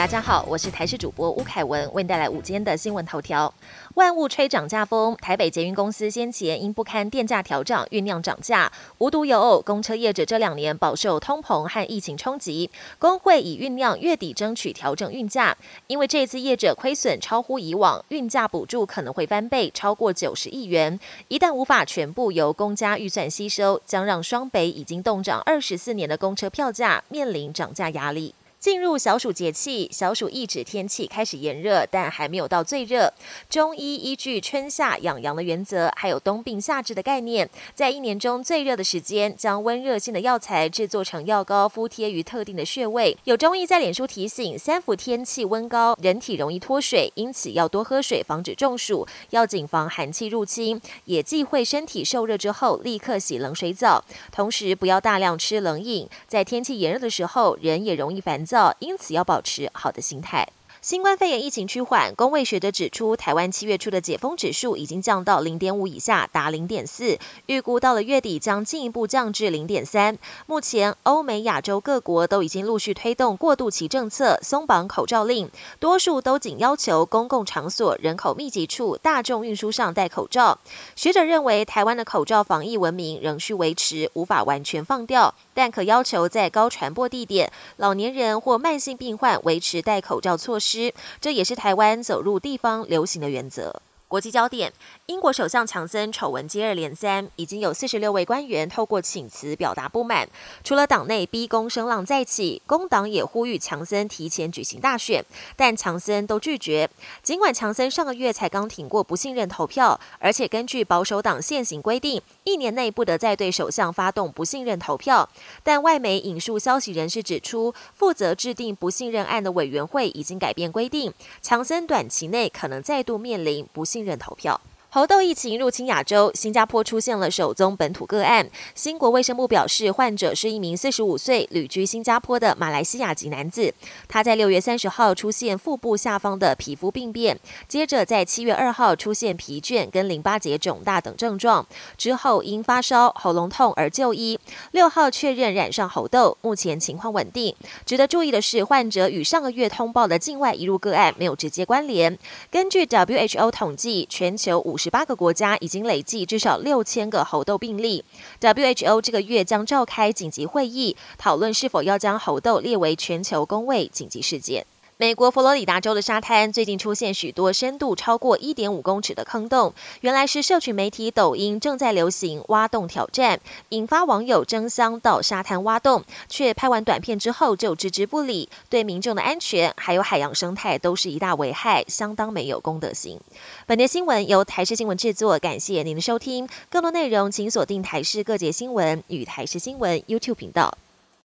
大家好，我是台视主播吴凯文，为你带来午间的新闻头条。万物吹涨价风，台北捷运公司先前因不堪电价调涨，酝酿涨价。无独有偶，公车业者这两年饱受通膨和疫情冲击，工会已酝酿月底争取调整运价。因为这次业者亏损超乎以往，运价补助可能会翻倍，超过九十亿元。一旦无法全部由公家预算吸收，将让双北已经冻涨二十四年的公车票价面临涨价压力。进入小暑节气，小暑一指天气开始炎热，但还没有到最热。中医依据春夏养阳的原则，还有冬病夏治的概念，在一年中最热的时间，将温热性的药材制作成药膏，敷贴于特定的穴位。有中医在脸书提醒：三伏天气温高，人体容易脱水，因此要多喝水，防止中暑。要谨防寒气入侵，也忌讳身体受热之后立刻洗冷水澡。同时，不要大量吃冷饮。在天气炎热的时候，人也容易烦。因此要保持好的心态。新冠肺炎疫情趋缓，工位学者指出，台湾七月初的解封指数已经降到零点五以下，达零点四，预估到了月底将进一步降至零点三。目前，欧美、亚洲各国都已经陆续推动过渡期政策，松绑口罩令，多数都仅要求公共场所、人口密集处、大众运输上戴口罩。学者认为，台湾的口罩防疫文明仍需维持，无法完全放掉，但可要求在高传播地点，老年人或慢性病患维持戴口罩措施。这也是台湾走入地方流行的原则。国际焦点：英国首相强森丑闻接二连三，已经有四十六位官员透过请辞表达不满。除了党内逼宫声浪再起，工党也呼吁强森提前举行大选，但强森都拒绝。尽管强森上个月才刚挺过不信任投票，而且根据保守党现行规定，一年内不得再对首相发动不信任投票，但外媒引述消息人士指出，负责制定不信任案的委员会已经改变规定，强森短期内可能再度面临不信。任投票。猴痘疫情入侵亚洲，新加坡出现了首宗本土个案。新国卫生部表示，患者是一名四十五岁、旅居新加坡的马来西亚籍男子。他在六月三十号出现腹部下方的皮肤病变，接着在七月二号出现疲倦跟淋巴结肿大等症状，之后因发烧、喉咙痛而就医。六号确认染上猴痘，目前情况稳定。值得注意的是，患者与上个月通报的境外移入个案没有直接关联。根据 WHO 统计，全球五。十八个国家已经累计至少六千个猴痘病例。WHO 这个月将召开紧急会议，讨论是否要将猴痘列为全球公卫紧急事件。美国佛罗里达州的沙滩最近出现许多深度超过一点五公尺的坑洞，原来是社群媒体抖音正在流行挖洞挑战，引发网友争相到沙滩挖洞，却拍完短片之后就置之不理，对民众的安全还有海洋生态都是一大危害，相当没有公德心。本节新闻由台视新闻制作，感谢您的收听，更多内容请锁定台视各界新闻与台视新闻 YouTube 频道。